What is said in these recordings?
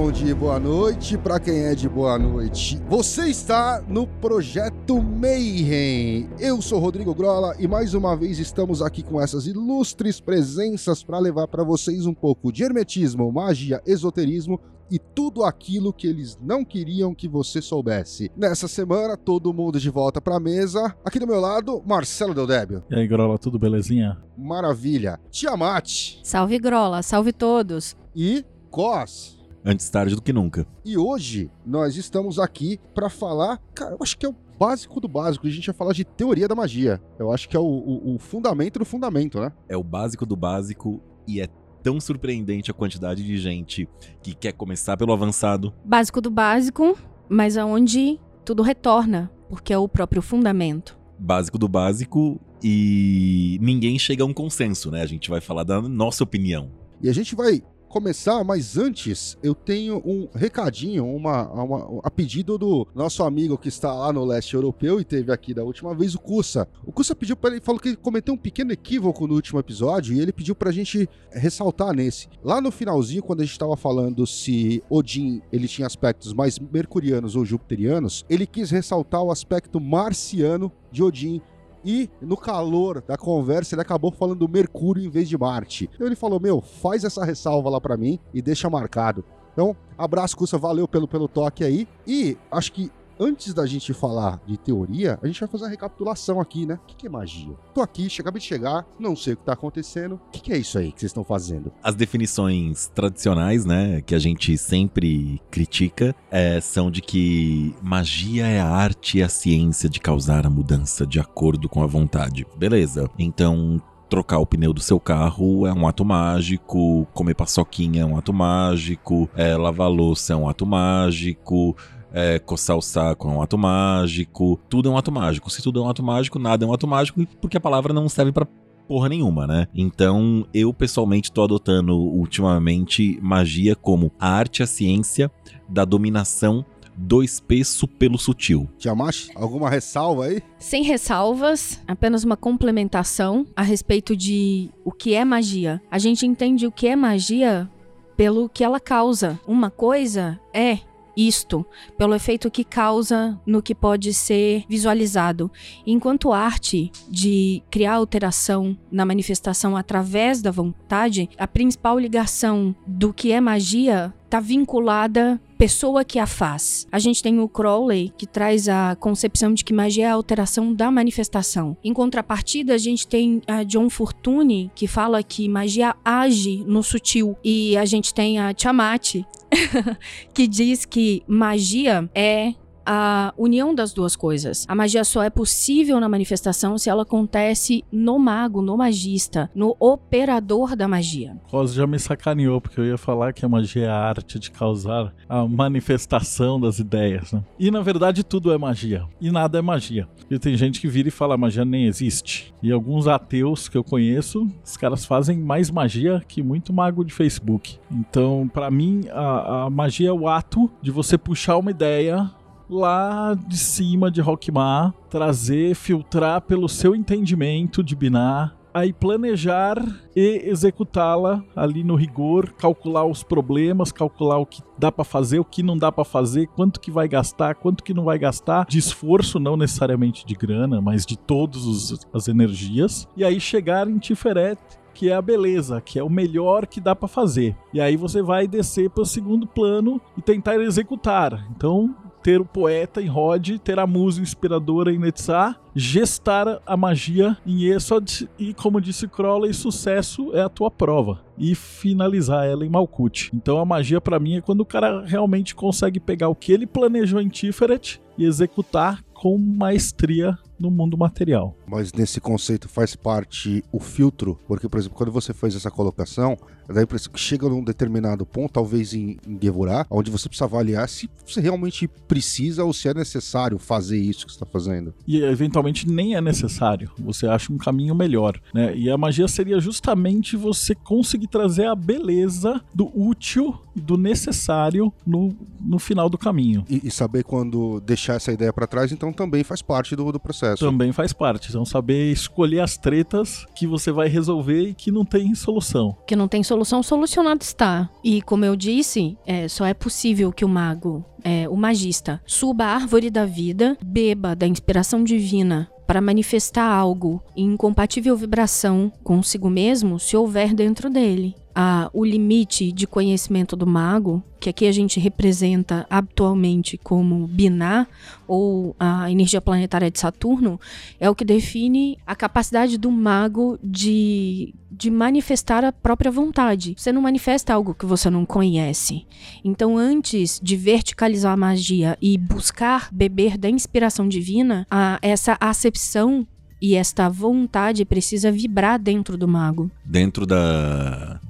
Bom dia boa noite, para quem é de boa noite. Você está no Projeto Mayhem. Eu sou Rodrigo Grola e mais uma vez estamos aqui com essas ilustres presenças para levar para vocês um pouco de hermetismo, magia, esoterismo e tudo aquilo que eles não queriam que você soubesse. Nessa semana, todo mundo de volta para a mesa. Aqui do meu lado, Marcelo Deldébio. E aí, Grola, tudo belezinha? Maravilha. Tiamat Salve Grola, salve todos. e Cos. Antes tarde do que nunca. E hoje nós estamos aqui para falar, cara, eu acho que é o básico do básico. A gente vai falar de teoria da magia. Eu acho que é o, o- o fundamento do fundamento, né? É o básico do básico e é tão surpreendente a quantidade de gente que quer começar pelo avançado. Básico do básico, mas aonde tudo retorna, porque é o próprio fundamento. Básico do básico e ninguém chega a um consenso, né? A gente vai falar da nossa opinião. E a gente vai começar, mas antes eu tenho um recadinho, uma, uma- a pedido do nosso amigo que está lá no leste europeu e teve aqui da última vez, o Kussa. O Kussa pediu para ele, falou que ele cometeu um pequeno equívoco no último episódio e ele pediu pra gente ressaltar nesse. Lá no finalzinho, quando a gente estava falando se Odin ele tinha aspectos mais mercurianos ou jupiterianos, ele quis ressaltar o aspecto marciano de Odin e no calor da conversa ele acabou falando do Mercúrio em vez de Marte. Então ele falou: Meu, faz essa ressalva lá pra mim e deixa marcado. Então, abraço, Cussa, valeu pelo, pelo toque aí. E acho que antes da gente falar de teoria, a gente vai fazer uma recapitulação aqui, né? O que, é magia? Tô aqui, acabei de chegar, não sei o que tá acontecendo. O que, que é isso aí que vocês estão fazendo? As definições tradicionais, né, que a gente sempre critica, é, são de que magia é a arte e a ciência de causar a mudança de acordo com a vontade. Beleza. Então, trocar o pneu do seu carro é um ato mágico, comer paçoquinha é um ato mágico, é, lavar louça é um ato mágico. É, coçar o saco é um ato mágico, tudo é um ato mágico. Se tudo é um ato mágico, nada é um ato mágico, porque a palavra não serve pra porra nenhuma, né? Então, eu pessoalmente tô adotando ultimamente magia como a arte e a ciência da dominação do espesso pelo sutil. Tiamat, alguma ressalva aí? Sem ressalvas, apenas uma complementação a respeito de o que é magia. A gente entende o que é magia pelo que ela causa. Uma coisa é isto, pelo efeito que causa no que pode ser visualizado. Enquanto arte de criar alteração na manifestação através da vontade, a principal ligação do que é magia está vinculada pessoa que a faz. A gente tem o Crowley, que traz a concepção de que magia é a alteração da manifestação. Em contrapartida, a gente tem a John Fortune, que fala que magia age no sutil. E a gente tem a Tiamat, que diz que magia é a união das duas coisas. A magia só é possível na manifestação se ela acontece no mago, no magista, no operador da magia. Cos já me sacaneou, porque eu ia falar que a magia é a arte de causar a manifestação das ideias, né? E na verdade tudo é magia. E nada é magia. E tem gente que vira e fala, magia nem existe. E alguns ateus que eu conheço, os caras fazem mais magia que muito mago de Facebook. Então, pra mim, a, a magia é o ato de você puxar uma ideia lá de cima de Rockmar, trazer, filtrar pelo seu entendimento de Binar, aí planejar e executá-la ali no rigor, calcular os problemas, calcular o que dá pra fazer, o que não dá pra fazer, quanto que vai gastar, quanto que não vai gastar, de esforço, não necessariamente de grana, mas de todas as energias, e aí chegar em Tiferet que é a beleza, que é o melhor que dá pra fazer. E aí você vai descer para o segundo plano e tentar executar. Então, ter o poeta em Rod, ter a musa inspiradora em Netzah, gestar a magia em Esod e, como disse Crowley, sucesso é a tua prova. E finalizar ela em Malkuth. Então a magia pra mim é quando o cara realmente consegue pegar o que ele planejou em Tiferet e executar com maestria no mundo material. Mas nesse conceito faz parte o filtro, porque, por exemplo, quando você fez essa colocação, impressão que chega num determinado ponto, talvez em, em Gevurah, onde você precisa avaliar se você realmente precisa ou se é necessário fazer isso que você está fazendo. E eventualmente nem é necessário. Você acha um caminho melhor, né? E a magia seria justamente você conseguir trazer a beleza do útil e do necessário no, no final do caminho. E, e saber quando deixar essa ideia para trás, então também faz parte do, do processo. Também faz parte. Então, saber escolher as tretas que você vai resolver e que não tem solução. Que não tem solução, solucionado está. E como eu disse, é, só é possível que o mago, é, o magista, suba a árvore da vida, beba da inspiração divina para manifestar algo em incompatível vibração consigo mesmo se houver dentro dele. Ah, o limite de conhecimento do mago, que aqui a gente representa habitualmente como Binah, ou a energia planetária de Saturno, é o que define a capacidade do mago de, de manifestar a própria vontade. Você não manifesta algo que você não conhece. Então, antes de verticalizar a magia e buscar beber da inspiração divina, a, essa acepção e esta vontade precisa vibrar dentro do mago. Dentro da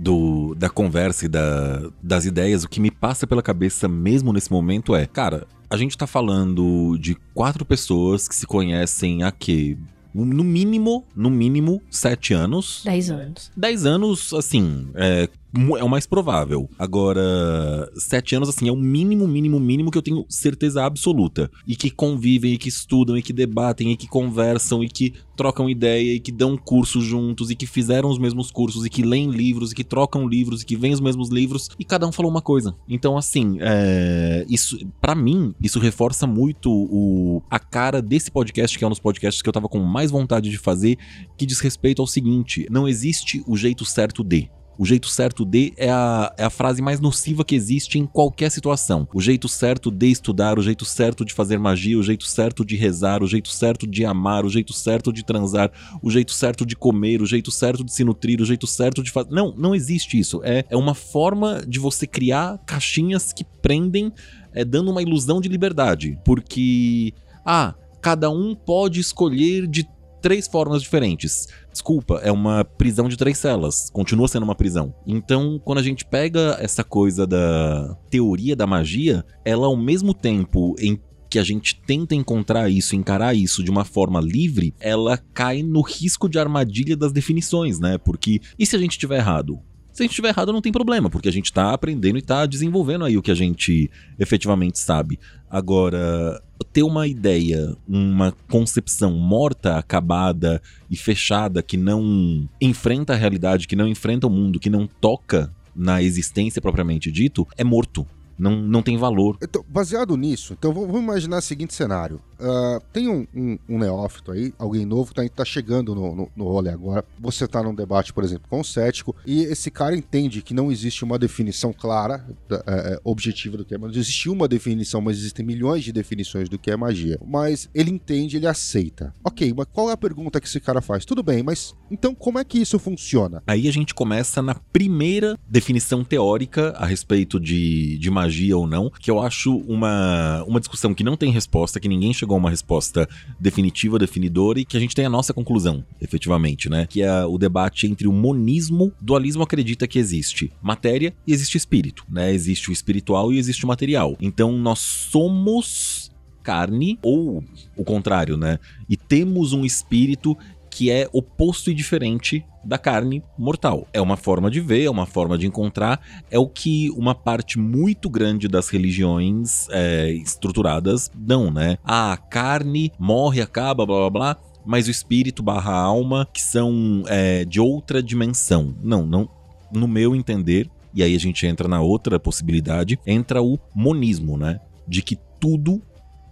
do, da conversa e da, das ideias, o que me passa pela cabeça mesmo nesse momento é, cara, a gente tá falando de quatro pessoas que se conhecem há quê? No mínimo, no mínimo, sete anos. Dez anos. Dez anos, assim, é, é o mais provável. Agora, sete anos, assim, é o mínimo, mínimo, mínimo que eu tenho certeza absoluta. E que convivem, e que estudam, e que debatem, e que conversam, e que trocam ideia, e que dão cursos juntos, e que fizeram os mesmos cursos, e que leem livros, e que trocam livros, e que veem os mesmos livros, e cada um falou uma coisa. Então, assim, é, isso, para mim, isso reforça muito o, a cara desse podcast, que é um dos podcasts que eu tava com mais vontade de fazer, que diz respeito ao seguinte: não existe o jeito certo de. O jeito certo de é a, é a frase mais nociva que existe em qualquer situação. O jeito certo de estudar, o jeito certo de fazer magia, o jeito certo de rezar, o jeito certo de amar, o jeito certo de transar, o jeito certo de comer, o jeito certo de se nutrir, o jeito certo de fazer. Não, não existe isso. É, é uma forma de você criar caixinhas que prendem, é, dando uma ilusão de liberdade. Porque, ah, cada um pode escolher de três formas diferentes. Desculpa, é uma prisão de três celas. Continua sendo uma prisão. Então, quando a gente pega essa coisa da teoria da magia, ela ao mesmo tempo em que a gente tenta encontrar isso, encarar isso de uma forma livre, ela cai no risco de armadilha das definições, né? Porque e se a gente estiver errado? Se a gente estiver errado, não tem problema, porque a gente está aprendendo e está desenvolvendo aí o que a gente efetivamente sabe. Agora, ter uma ideia, uma concepção morta, acabada e fechada que não enfrenta a realidade, que não enfrenta o mundo, que não toca na existência propriamente dito, é morto não, não tem valor. Então, baseado nisso, então vamos imaginar o seguinte cenário. Uh, tem um, um, um, neófito aí, alguém novo que tá, tá chegando no, no, no rolê agora. Você tá num debate, por exemplo, com o cético, e esse cara entende que não existe uma definição clara, é, é, objetiva do que é magia. Não existe uma definição, mas existem milhões de definições do que é magia. Mas ele entende, ele aceita. Ok, mas qual é a pergunta que esse cara faz? Tudo bem, mas então como é que isso funciona? Aí a gente começa na primeira definição teórica a respeito de, de magia magia ou não, que eu acho uma, uma discussão que não tem resposta, que ninguém chegou a uma resposta definitiva, definidora e que a gente tem a nossa conclusão, efetivamente, né? Que é o debate entre o monismo, dualismo acredita que existe matéria e existe espírito, né? Existe o espiritual e existe o material. Então nós somos carne ou o contrário, né? E temos um espírito que é oposto e diferente da carne mortal. É uma forma de ver, é uma forma de encontrar, é o que uma parte muito grande das religiões é, estruturadas dão, né? Ah, a carne morre, acaba, blá blá blá, mas o espírito barra alma, que são é, de outra dimensão. Não, não. No meu entender, e aí a gente entra na outra possibilidade, entra o monismo, né? De que tudo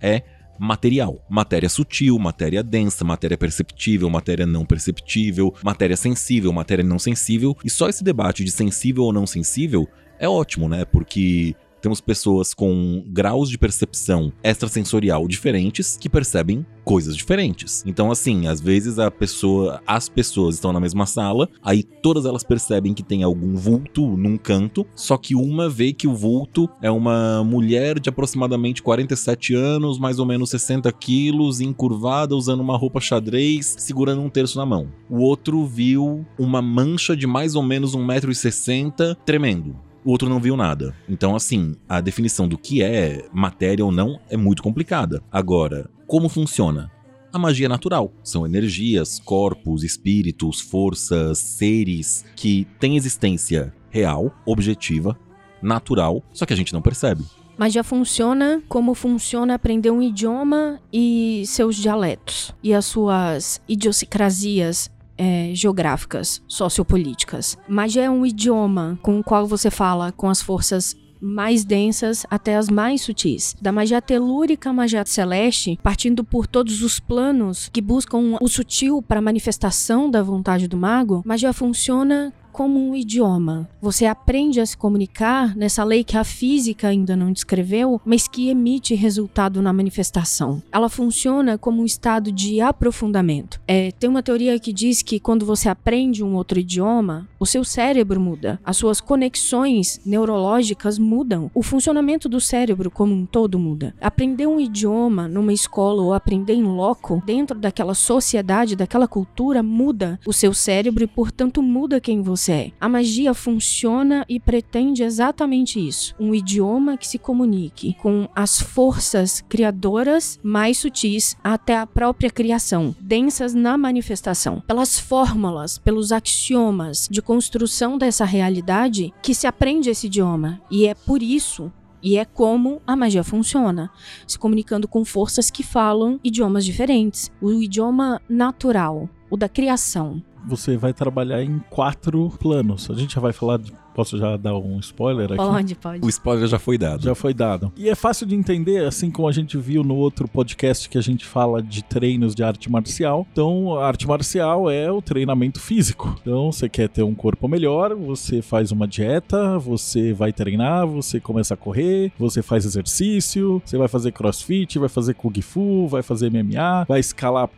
é material. Matéria sutil, matéria densa, matéria perceptível, matéria não perceptível, matéria sensível, matéria não sensível. E só esse debate de sensível ou não sensível é ótimo, né? Porque temos pessoas com graus de percepção extrasensorial diferentes que percebem coisas diferentes. Então, assim, às vezes a pessoa, as pessoas estão na mesma sala, aí todas elas percebem que tem algum vulto num canto, só que uma vê que o vulto é uma mulher de aproximadamente 47 anos, mais ou menos 60 quilos, encurvada, usando uma roupa xadrez, segurando um terço na mão. O outro viu uma mancha de mais ou menos 1,60m tremendo o outro não viu nada. Então, assim, a definição do que é matéria ou não é muito complicada. Agora, como funciona? A magia é natural. São energias, corpos, espíritos, forças, seres que têm existência real, objetiva, natural, só que a gente não percebe. Magia funciona como funciona aprender um idioma e seus dialetos e as suas idiosincrasias é, geográficas, sociopolíticas. Magia é um idioma com o qual você fala com as forças mais densas até as mais sutis. Da magia telúrica à magia celeste, partindo por todos os planos que buscam o sutil para manifestação da vontade do mago, magia funciona como um idioma. Você aprende a se comunicar nessa lei que a física ainda não descreveu, mas que emite resultado na manifestação. Ela funciona como um estado de aprofundamento. É, tem uma teoria que diz que quando você aprende um outro idioma, o seu cérebro muda, as suas conexões neurológicas mudam, o funcionamento do cérebro como um todo muda. Aprender um idioma numa escola ou aprender em loco, dentro daquela sociedade, daquela cultura, muda o seu cérebro e, portanto, muda quem você é. A magia funciona e pretende exatamente isso: um idioma que se comunique com as forças criadoras mais sutis até a própria criação, densas na manifestação, pelas fórmulas, pelos axiomas de construção dessa realidade que se aprende esse idioma. E é por isso e é como a magia funciona, se comunicando com forças que falam idiomas diferentes. O idioma natural, o da criação, você vai trabalhar em quatro planos. A gente já vai falar de Posso já dar um spoiler aqui? Pode, pode. O spoiler já foi dado. Já foi dado. E é fácil de entender, assim como a gente viu no outro podcast que a gente fala de treinos de arte marcial. Então, a arte marcial é o treinamento físico. Então, você quer ter um corpo melhor, você faz uma dieta, você vai treinar, você começa a correr, você faz exercício, você vai fazer crossfit, vai fazer kung fu, vai fazer MMA, vai escalar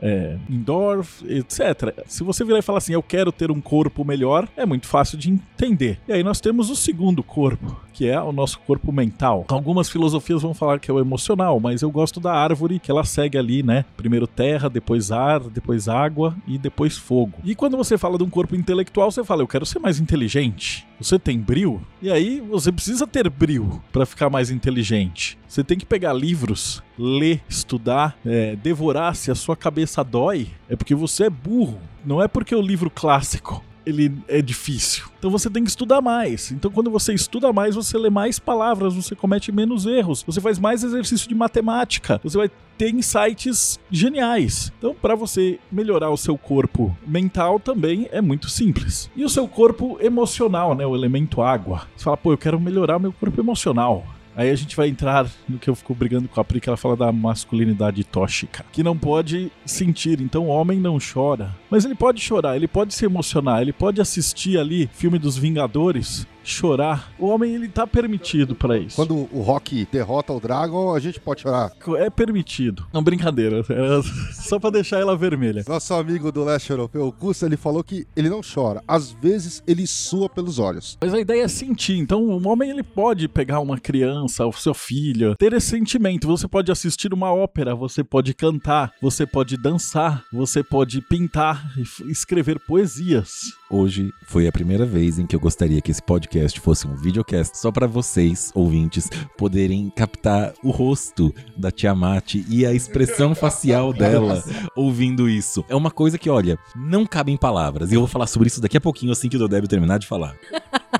é, indoor, etc. Se você virar e falar assim, eu quero ter um corpo melhor, é muito fácil de entender. E aí nós temos o segundo corpo, que é o nosso corpo mental. Algumas filosofias vão falar que é o emocional, mas eu gosto da árvore que ela segue ali, né? Primeiro terra, depois ar, depois água e depois fogo. E quando você fala de um corpo intelectual, você fala, eu quero ser mais inteligente. Você tem bril? E aí você precisa ter bril para ficar mais inteligente. Você tem que pegar livros, ler, estudar, é, devorar. Se a sua cabeça dói, é porque você é burro. Não é porque o livro clássico ele é difícil. Então você tem que estudar mais. Então quando você estuda mais, você lê mais palavras, você comete menos erros, você faz mais exercício de matemática, você vai ter insights geniais. Então para você melhorar o seu corpo mental também é muito simples. E o seu corpo emocional, né, o elemento água. Você fala, pô, eu quero melhorar meu corpo emocional. Aí a gente vai entrar no que eu fico brigando com a Pri, que ela fala da masculinidade tóxica, que não pode sentir. Então o homem não chora. Mas ele pode chorar, ele pode se emocionar, ele pode assistir ali filme dos Vingadores chorar. O homem, ele tá permitido para isso. Quando o Rock derrota o Dragon, a gente pode chorar. É permitido. Não, brincadeira. É só para deixar ela vermelha. Nosso amigo do leste europeu, o Kusa, ele falou que ele não chora. Às vezes, ele sua pelos olhos. Mas a ideia é sentir. Então, o homem, ele pode pegar uma criança, o seu filho, ter esse sentimento. Você pode assistir uma ópera, você pode cantar, você pode dançar, você pode pintar, escrever poesias. Hoje foi a primeira vez em que eu gostaria que esse podcast fosse um videocast só para vocês, ouvintes, poderem captar o rosto da Tiamat e a expressão facial dela ouvindo isso. É uma coisa que, olha, não cabe em palavras. E eu vou falar sobre isso daqui a pouquinho, assim que o Dodébio terminar de falar.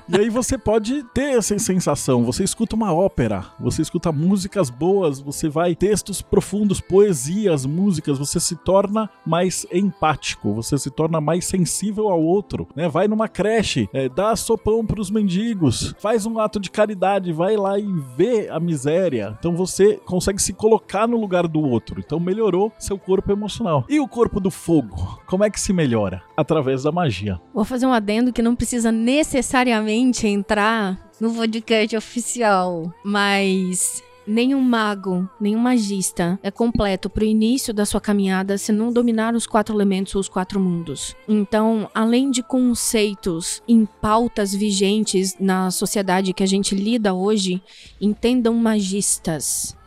E aí você pode ter essa sensação. Você escuta uma ópera, você escuta músicas boas, você vai textos profundos, poesias, músicas, você se torna mais empático, você se torna mais sensível ao outro, né? Vai numa creche, é, dá sopão pros mendigos, faz um ato de caridade, vai lá e vê a miséria. Então você consegue se colocar no lugar do outro. Então melhorou seu corpo emocional. E o corpo do fogo? Como é que se melhora? Através da magia. Vou fazer um adendo que não precisa necessariamente entrar no podcast oficial. Mas nenhum mago, nenhum magista é completo pro início da sua caminhada se não dominar os quatro elementos ou os quatro mundos. Então, além de conceitos em pautas vigentes na sociedade que a gente lida hoje, entendam magistas.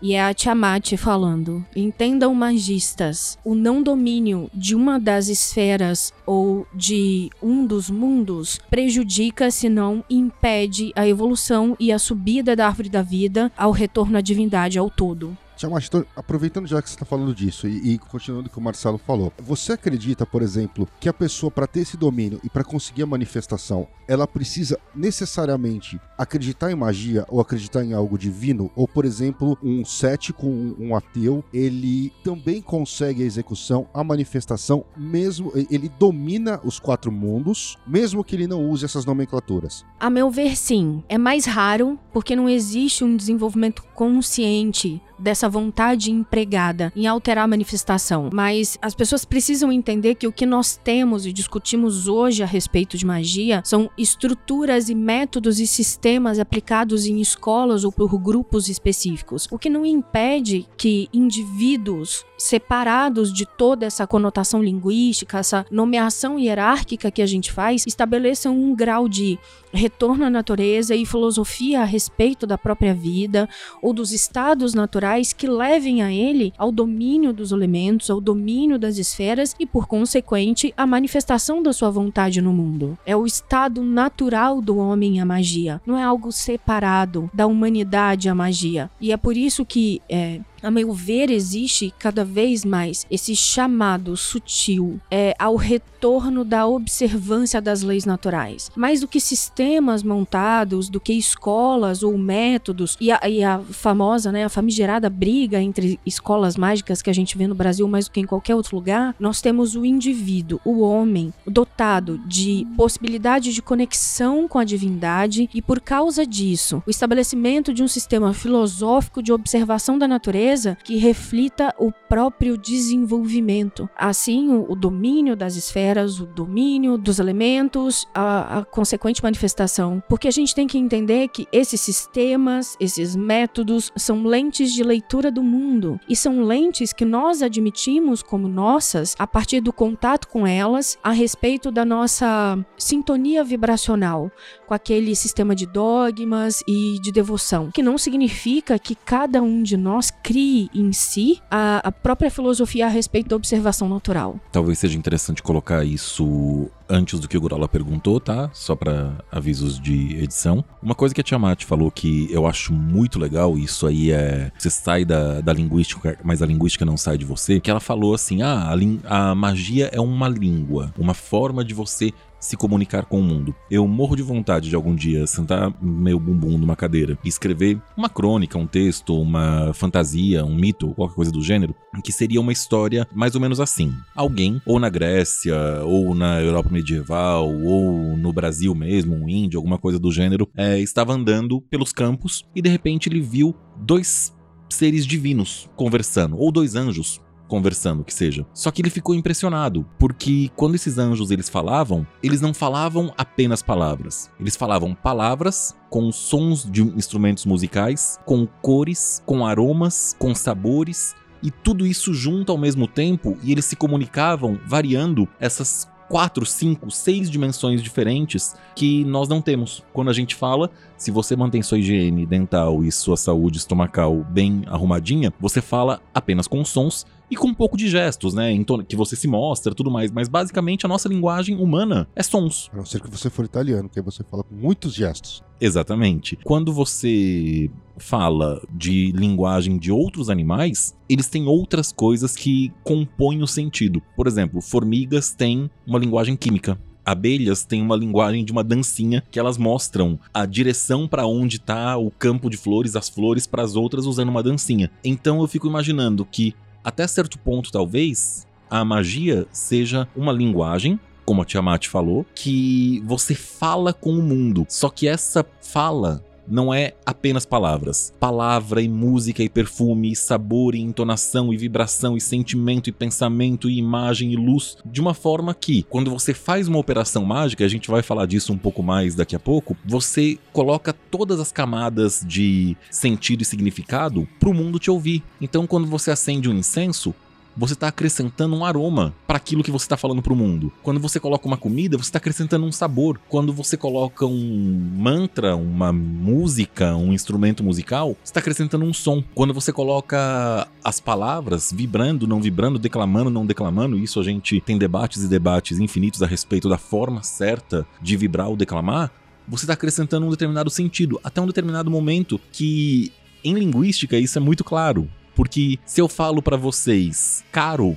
E é a Tiamat falando. Entendam, magistas, o não domínio de uma das esferas ou de um dos mundos prejudica, se não impede, a evolução e a subida da árvore da vida ao retorno à divindade ao todo. Tiamat, então, aproveitando já que você está falando disso e, e continuando o que o Marcelo falou, você acredita, por exemplo, que a pessoa, para ter esse domínio e para conseguir a manifestação, ela precisa necessariamente acreditar em magia ou acreditar em algo divino? Ou, por exemplo, um cético, um, um ateu, ele também consegue a execução, a manifestação, mesmo ele domina os quatro mundos, mesmo que ele não use essas nomenclaturas? A meu ver, sim. É mais raro porque não existe um desenvolvimento consciente dessa vontade empregada em alterar a manifestação. Mas as pessoas precisam entender que o que nós temos e discutimos hoje a respeito de magia são estruturas e métodos e sistemas aplicados em escolas ou por grupos específicos. O que não impede que indivíduos separados de toda essa conotação linguística, essa nomeação hierárquica que a gente faz, estabeleçam um grau de retorno à natureza e filosofia a respeito da própria vida ou dos estados naturais que levem a ele ao domínio dos elementos, ao domínio das esferas e, por consequente, à manifestação da sua vontade no mundo. É o estado natural do homem a magia, não é algo separado da humanidade a magia. E é por isso que é, a meu ver, existe cada vez mais esse chamado sutil é, ao retorno da observância das leis naturais. Mais do que sistemas montados, do que escolas ou métodos, e a, e a famosa, né, a famigerada briga entre escolas mágicas que a gente vê no Brasil mais do que em qualquer outro lugar, nós temos o indivíduo, o homem, dotado de possibilidade de conexão com a divindade, e por causa disso, o estabelecimento de um sistema filosófico de observação da natureza que reflita o próprio desenvolvimento. Assim, o, o domínio das esferas, o domínio dos elementos, a, a consequente manifestação. Porque a gente tem que entender que esses sistemas, esses métodos, são lentes de leitura do mundo e são lentes que nós admitimos como nossas a partir do contato com elas a respeito da nossa sintonia vibracional com aquele sistema de dogmas e de devoção, que não significa que cada um de nós crie em si a, a própria filosofia a respeito da observação natural. Talvez seja interessante colocar isso antes do que o Gorola perguntou, tá? Só para avisos de edição. Uma coisa que a Tiamat falou que eu acho muito legal, isso aí é. Você sai da, da linguística, mas a linguística não sai de você. Que ela falou assim: ah, a, a magia é uma língua, uma forma de você se comunicar com o mundo. Eu morro de vontade de algum dia sentar meu bumbum numa cadeira e escrever uma crônica, um texto, uma fantasia, um mito, qualquer coisa do gênero, que seria uma história mais ou menos assim. Alguém, ou na Grécia, ou na Europa medieval, ou no Brasil mesmo, um índio, alguma coisa do gênero, é, estava andando pelos campos e de repente ele viu dois seres divinos conversando, ou dois anjos conversando, que seja. Só que ele ficou impressionado, porque quando esses anjos eles falavam, eles não falavam apenas palavras. Eles falavam palavras com sons de instrumentos musicais, com cores, com aromas, com sabores, e tudo isso junto ao mesmo tempo, e eles se comunicavam variando essas quatro, cinco, seis dimensões diferentes que nós não temos. Quando a gente fala, se você mantém sua higiene dental e sua saúde estomacal bem arrumadinha, você fala apenas com sons e com um pouco de gestos, né? Então, que você se mostra, tudo mais. Mas basicamente a nossa linguagem humana é sons. A não ser que você for italiano, que aí você fala com muitos gestos. Exatamente. Quando você fala de linguagem de outros animais, eles têm outras coisas que compõem o sentido. Por exemplo, formigas têm uma linguagem química. Abelhas têm uma linguagem de uma dancinha que elas mostram a direção para onde tá o campo de flores, as flores para as outras usando uma dancinha. Então eu fico imaginando que até certo ponto, talvez, a magia seja uma linguagem como a Tiamat falou, que você fala com o mundo. Só que essa fala não é apenas palavras. Palavra e música e perfume, e sabor e entonação e vibração e sentimento e pensamento e imagem e luz, de uma forma que, quando você faz uma operação mágica, a gente vai falar disso um pouco mais daqui a pouco, você coloca todas as camadas de sentido e significado para o mundo te ouvir. Então, quando você acende um incenso, você está acrescentando um aroma para aquilo que você está falando para o mundo. Quando você coloca uma comida, você está acrescentando um sabor. Quando você coloca um mantra, uma música, um instrumento musical, você está acrescentando um som. Quando você coloca as palavras vibrando, não vibrando, declamando, não declamando, isso a gente tem debates e debates infinitos a respeito da forma certa de vibrar ou declamar. Você está acrescentando um determinado sentido, até um determinado momento que em linguística isso é muito claro. Porque se eu falo para vocês caro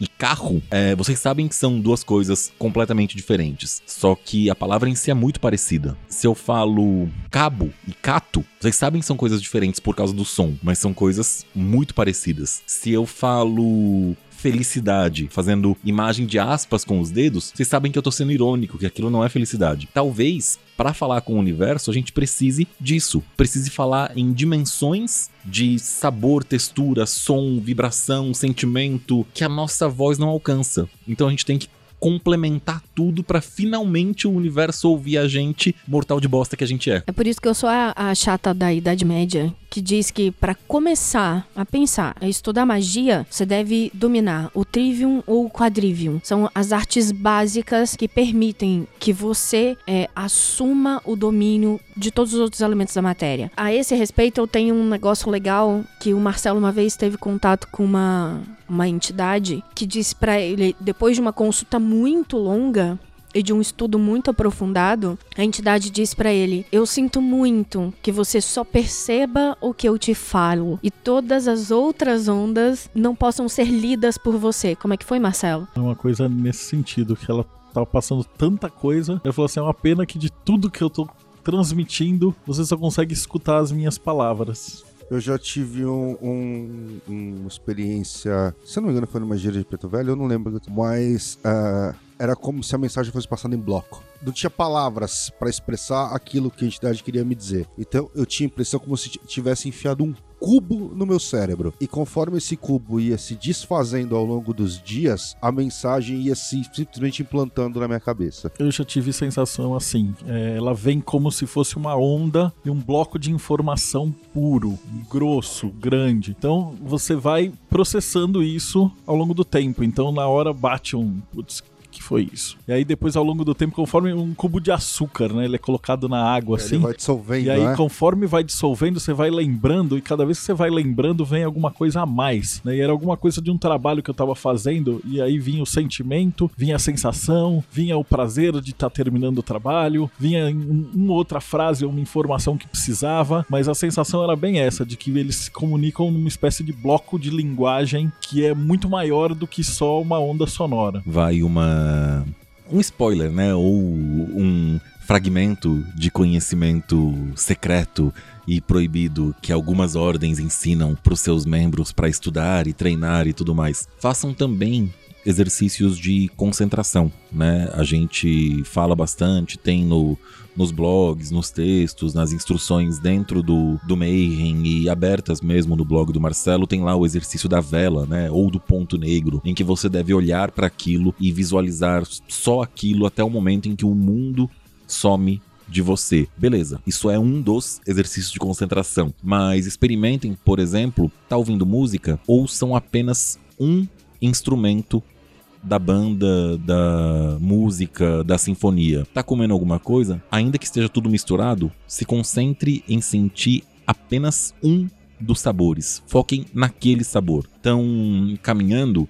e carro, é, vocês sabem que são duas coisas completamente diferentes. Só que a palavra em si é muito parecida. Se eu falo cabo e cato, vocês sabem que são coisas diferentes por causa do som, mas são coisas muito parecidas. Se eu falo felicidade, fazendo imagem de aspas com os dedos, vocês sabem que eu tô sendo irônico, que aquilo não é felicidade. Talvez, para falar com o universo, a gente precise disso. Precise falar em dimensões de sabor, textura, som, vibração, sentimento que a nossa voz não alcança. Então a gente tem que complementar tudo para finalmente o universo ouvir a gente mortal de bosta que a gente é. É por isso que eu sou a, a chata da Idade Média, que diz que para começar a pensar, a estudar magia, você deve dominar o trivium ou o quadrivium. São as artes básicas que permitem que você é, assuma o domínio de todos os outros elementos da matéria. A esse respeito, eu tenho um negócio legal que o Marcelo uma vez teve contato com uma, uma entidade que disse para ele, depois de uma consulta muito longa, e de um estudo muito aprofundado, a entidade diz para ele: Eu sinto muito que você só perceba o que eu te falo e todas as outras ondas não possam ser lidas por você. Como é que foi, Marcelo? É uma coisa nesse sentido, que ela tava passando tanta coisa. Ela falou assim: é uma pena que de tudo que eu tô transmitindo, você só consegue escutar as minhas palavras. Eu já tive um, um- uma experiência, se eu não me engano, foi numa gira de Preto Velho, eu não lembro, mas ah, era como se a mensagem fosse passada em bloco. Não tinha palavras para expressar aquilo que a entidade queria me dizer. Então eu tinha a impressão como se tivesse enfiado um cubo no meu cérebro. E conforme esse cubo ia se desfazendo ao longo dos dias, a mensagem ia se simplesmente implantando na minha cabeça. Eu já tive sensação assim. é, ela vem como se fosse uma onda e um bloco de informação puro, grosso, grande. Então você vai processando isso ao longo do tempo. Então na hora bate um. Putz, foi isso? E aí depois ao longo do tempo, conforme um cubo de açúcar, né? Ele é colocado na água assim. Ele vai dissolvendo, E aí, né? conforme vai dissolvendo, você vai lembrando, e cada vez que você vai lembrando, vem alguma coisa a mais. Né? E era alguma coisa de um trabalho que eu tava fazendo, e aí vinha o sentimento, vinha a sensação, vinha o prazer de estar terminando o trabalho, vinha um- uma outra frase ou uma informação que precisava, mas a sensação era bem essa, de que eles se comunicam numa espécie de bloco de linguagem que é muito maior do que só uma onda sonora. vai uma um spoiler, né, ou um fragmento de conhecimento secreto e proibido que algumas ordens ensinam para os seus membros para estudar e treinar e tudo mais. Façam também exercícios de concentração, né? A gente fala bastante, tem no nos blogs, nos textos, nas instruções dentro do, do Mayhem e abertas mesmo no blog do Marcelo, tem lá o exercício da vela, né? Ou do ponto negro, em que você deve olhar para aquilo e visualizar só aquilo até o momento em que o mundo some de você. Beleza, isso é um dos exercícios de concentração. Mas experimentem, por exemplo, tá ouvindo música, ouçam apenas um instrumento da banda, da música, da sinfonia. Tá comendo alguma coisa? Ainda que esteja tudo misturado, se concentre em sentir apenas um dos sabores. Foquem naquele sabor. Estão caminhando,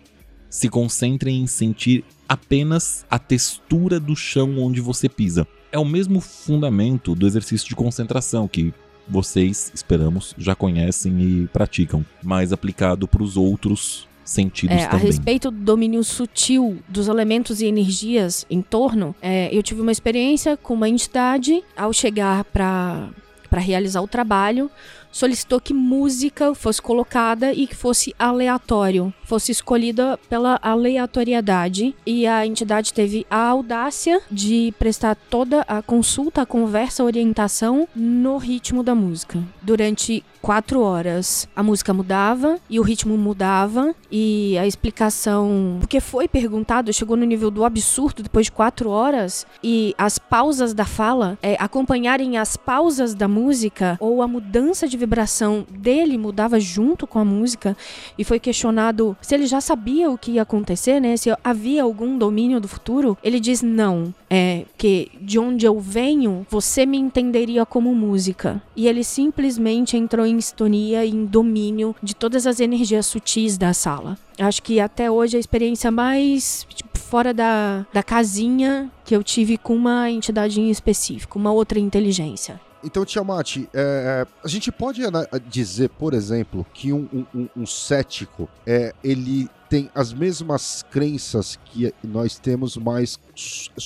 se concentrem em sentir apenas a textura do chão onde você pisa. É o mesmo fundamento do exercício de concentração que vocês, esperamos, já conhecem e praticam, mas aplicado para os outros sentidos É, a também. respeito do domínio sutil dos elementos e energias em torno, é, eu tive uma experiência com uma entidade ao chegar para para realizar o trabalho, solicitou que música fosse colocada e que fosse aleatório. Fosse escolhida pela aleatoriedade. E a entidade teve a audácia de prestar toda a consulta, a conversa, a orientação no ritmo da música. Durante quatro horas a música mudava e o ritmo mudava. E a explicação porque foi perguntado chegou no nível do absurdo depois de quatro horas. E as pausas da fala é, acompanharem as pausas da música ou a mudança de vibração dele mudava junto com a música. E foi questionado se ele já sabia o que ia acontecer né se havia algum domínio do futuro ele diz não é que de onde eu venho você me entenderia como música e ele simplesmente entrou em sintonia e em domínio de todas as energias sutis da sala. Acho que até hoje a experiência mais tipo, fora da, da casinha que eu tive com uma entidade em específico, uma outra inteligência. Então, Tiamat, é, é a gente pode dizer, por exemplo, que um, um, um cético é, ele tem as mesmas crenças que nós temos, mas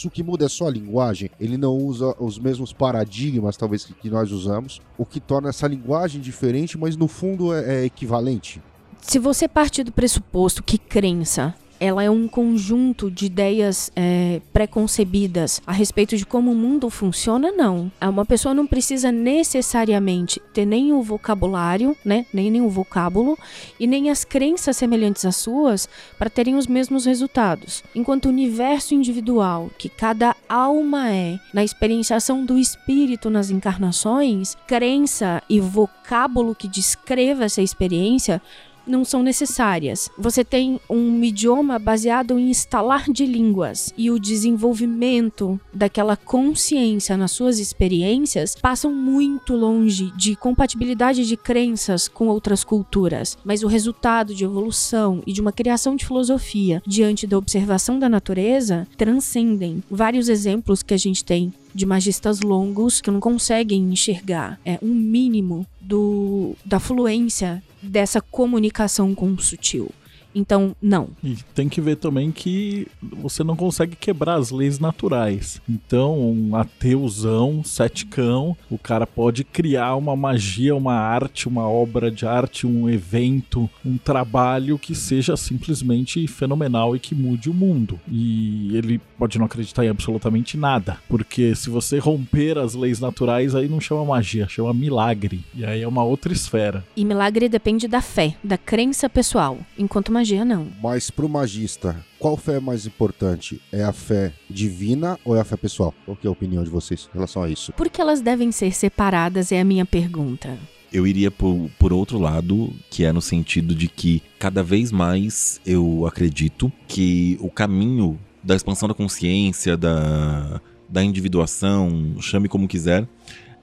o que muda é só a linguagem. Ele não usa os mesmos paradigmas, talvez, que nós usamos, o que torna essa linguagem diferente, mas no fundo é, é equivalente. Se você partir do pressuposto que crença ela é um conjunto de ideias é, preconcebidas a respeito de como o mundo funciona, não. Uma pessoa não precisa necessariamente ter nem o vocabulário, né, nem, nem o vocábulo e nem as crenças semelhantes às suas para terem os mesmos resultados. Enquanto o universo individual que cada alma é na experienciação do espírito nas encarnações, crença e vocábulo que descreva essa experiência não são necessárias. Você tem um idioma baseado em instalar de línguas e o desenvolvimento daquela consciência nas suas experiências passam muito longe de compatibilidade de crenças com outras culturas, mas o resultado de evolução e de uma criação de filosofia diante da observação da natureza transcendem vários exemplos que a gente tem de magistas longos que não conseguem enxergar é um mínimo do da fluência dessa comunicação com o sutil. Então, não. E tem que ver também que você não consegue quebrar as leis naturais. Então, um ateuzão, ceticão, o cara pode criar uma magia, uma arte, uma obra de arte, um evento, um trabalho que seja simplesmente fenomenal e que mude o mundo. E ele pode não acreditar em absolutamente nada. Porque se você romper as leis naturais, aí não chama magia, chama milagre. E aí é uma outra esfera. E milagre depende da fé, da crença pessoal. Enquanto uma magia, não. Mas pro magista, qual fé é mais importante? É a fé divina ou é a fé pessoal? Qual é a opinião de vocês em relação a isso? Por que elas devem ser separadas é a minha pergunta. Eu iria por, por outro lado, que é no sentido de que cada vez mais eu acredito que o caminho da expansão da consciência, da, da individuação, chame como quiser,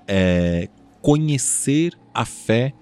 é conhecer a fé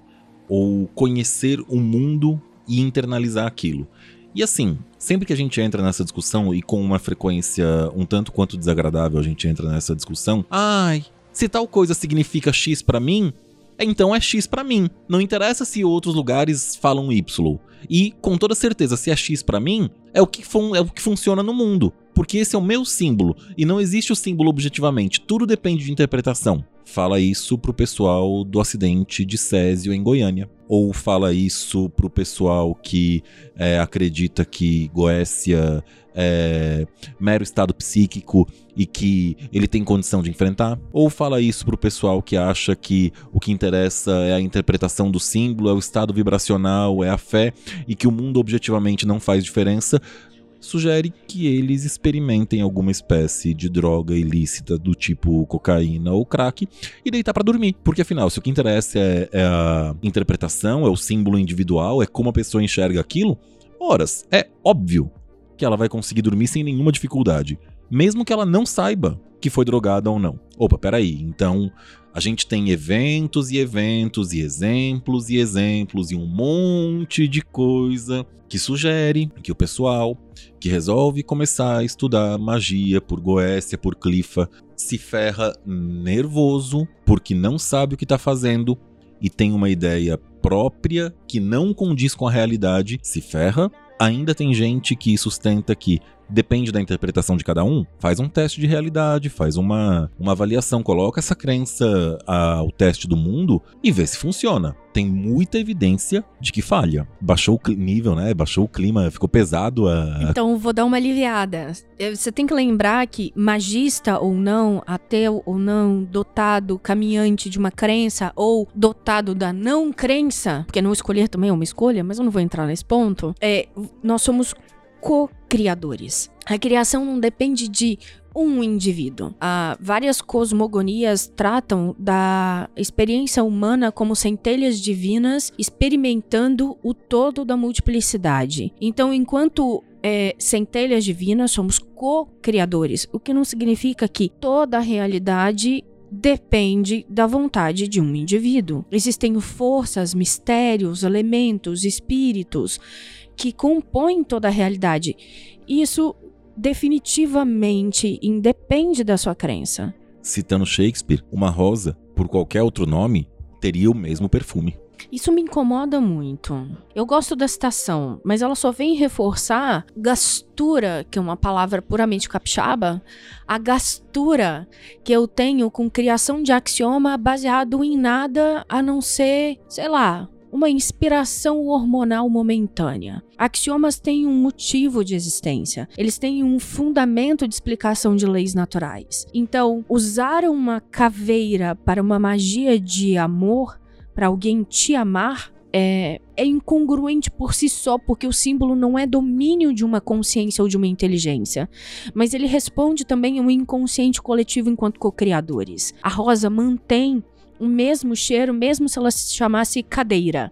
ou conhecer o mundo e internalizar aquilo. E assim, sempre que a gente entra nessa discussão e com uma frequência um tanto quanto desagradável a gente entra nessa discussão, ai, se tal coisa significa X para mim, então é X para mim. Não interessa se outros lugares falam Y. E com toda certeza, se é X para mim, é o, que é o que funciona no mundo. Porque esse é o meu símbolo e não existe o símbolo objetivamente. Tudo depende de interpretação. Fala isso pro pessoal do acidente de Césio em Goiânia ou fala isso pro pessoal que é, acredita que Goécia é mero estado psíquico e que ele tem condição de enfrentar? Ou fala isso pro pessoal que acha que o que interessa é a interpretação do símbolo, é o estado vibracional, é a fé e que o mundo objetivamente não faz diferença? Sugere que eles experimentem alguma espécie de droga ilícita do tipo cocaína ou crack e deitar para dormir. Porque afinal, se o que interessa é, é, a interpretação, é o símbolo individual, é como a pessoa enxerga aquilo, horas, é óbvio que ela vai conseguir dormir sem nenhuma dificuldade. Mesmo que ela não saiba que foi drogada ou não. Opa, peraí, então a gente tem eventos e eventos e exemplos e exemplos e um monte de coisa que sugere que o pessoal que resolve começar a estudar magia por Goécia, por Clifa, se ferra nervoso porque não sabe o que está fazendo e tem uma ideia própria que não condiz com a realidade, se ferra. Ainda tem gente que sustenta que depende da interpretação de cada um, faz um teste de realidade, faz uma, uma avaliação, coloca essa crença ao teste do mundo e vê se funciona. Tem muita evidência de que falha. Baixou o nível, né? Baixou o clima, ficou pesado a. Então vou dar uma aliviada. É, você tem que lembrar que magista ou não, ateu ou não, dotado, caminhante de uma crença ou dotado da não crença, porque não escolher também é uma escolha, mas eu não vou entrar nesse ponto. É, nós somos co-criadores. A criação não depende de um indivíduo. Ah, várias cosmogonias tratam da experiência humana como centelhas divinas experimentando o todo da multiplicidade. Então, enquanto é, centelhas divinas, somos co-criadores, o que não significa que toda a realidade depende da vontade de um indivíduo. Existem forças, mistérios, elementos, espíritos que compõem toda a realidade. Isso definitivamente independe da sua crença. Citando Shakespeare, uma rosa, por qualquer outro nome, teria o mesmo perfume. Isso me incomoda muito. Eu gosto da citação, mas ela só vem reforçar gastura, que é uma palavra puramente capixaba, a gastura que eu tenho com criação de axioma baseado em nada a não ser, sei lá, uma inspiração hormonal momentânea. Axiomas têm um motivo de existência, eles têm um fundamento de explicação de leis naturais. Então, usar uma caveira para uma magia de amor, para alguém te amar, é, é, incongruente por si só, porque o símbolo não é domínio de uma consciência ou de uma inteligência, mas ele responde também a um inconsciente coletivo enquanto co-criadores. A rosa mantém o mesmo cheiro, mesmo se ela se chamasse cadeira.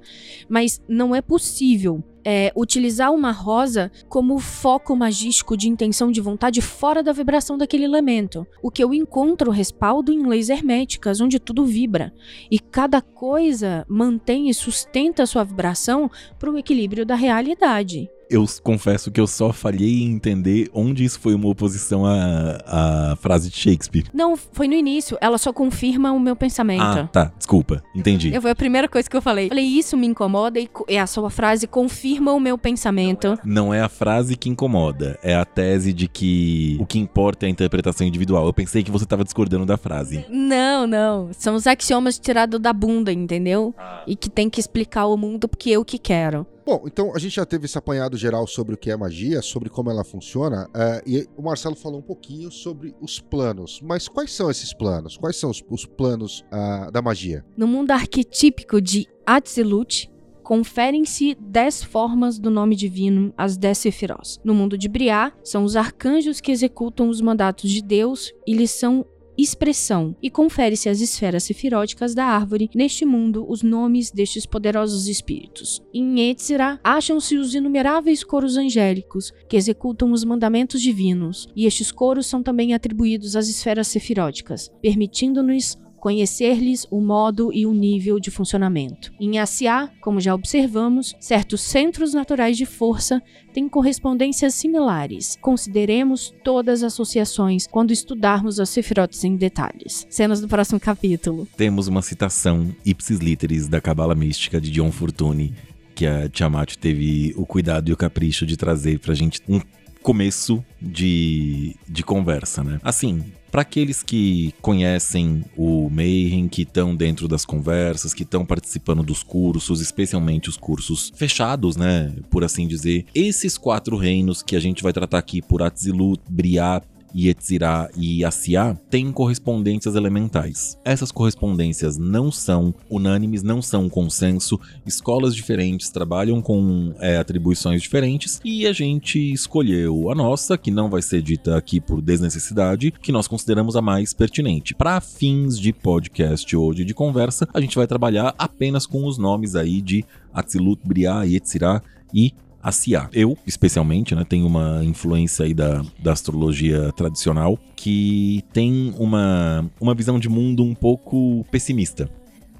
Mas não é possível é, utilizar uma rosa como foco magístico de intenção de vontade fora da vibração daquele elemento. O que eu encontro respaldo em leis herméticas, onde tudo vibra. E cada coisa mantém e sustenta a sua vibração para o equilíbrio da realidade eu confesso que eu só falhei em entender onde isso foi uma oposição à, à frase de Shakespeare. Não, foi no início. Ela só confirma o meu pensamento. Ah, tá. Desculpa. Entendi. Eu, foi a primeira coisa que eu falei. Falei, isso me incomoda e, e a sua frase confirma o meu pensamento. Não é a frase que incomoda. É a tese de que o que importa é a interpretação individual. Eu pensei que você estava discordando da frase. Não, não. São os axiomas tirados da bunda, entendeu? Ah. E que tem que explicar o mundo porque eu que quero. Bom, então a gente já teve esse apanhado geral sobre o que é magia, sobre como ela funciona, uh, e o Marcelo falou um pouquinho sobre os planos. Mas quais são esses planos? Quais são os, os planos uh, da magia? No mundo arquetípico de Atzilut, conferem-se dez formas do nome divino, as dez sefirós. No mundo de Briá, são os arcanjos que executam os mandatos de Deus e lhes são expressão e confere-se às esferas sefiróticas da árvore, neste mundo, os nomes destes poderosos espíritos. Em Etzira, acham-se os inumeráveis coros angélicos, que executam os mandamentos divinos, e estes coros são também atribuídos às esferas sefiróticas, permitindo-nos conhecer-lhes o modo e o nível de funcionamento. Em Asiá, como já observamos, certos centros naturais de força têm correspondências similares. Consideremos todas as associações quando estudarmos as Sephirotes em detalhes. Cenas do próximo capítulo. Temos uma citação ipsis literis da Cabala Mística de John Fortune que a Tiamat teve o cuidado e o capricho de trazer pra gente um começo de, de conversa, né? Assim, para aqueles que conhecem o Mayhem, que estão dentro das conversas, que estão participando dos cursos, especialmente os cursos fechados, né, por assim dizer, esses quatro reinos que a gente vai tratar aqui por Atzilut, Briat, Yetzirah e Asiá têm correspondências elementais. Essas correspondências não são unânimes, não são consenso, escolas diferentes trabalham com é, atribuições diferentes e a gente escolheu a nossa, que não vai ser dita aqui por desnecessidade, que nós consideramos a mais pertinente. Para fins de podcast hoje de conversa, a gente vai trabalhar apenas com os nomes aí de Atzilut, Briah, Yetzirah e a Cia. Eu, especialmente, né, tenho uma influência aí da, da astrologia tradicional que tem uma, uma visão de mundo um pouco pessimista,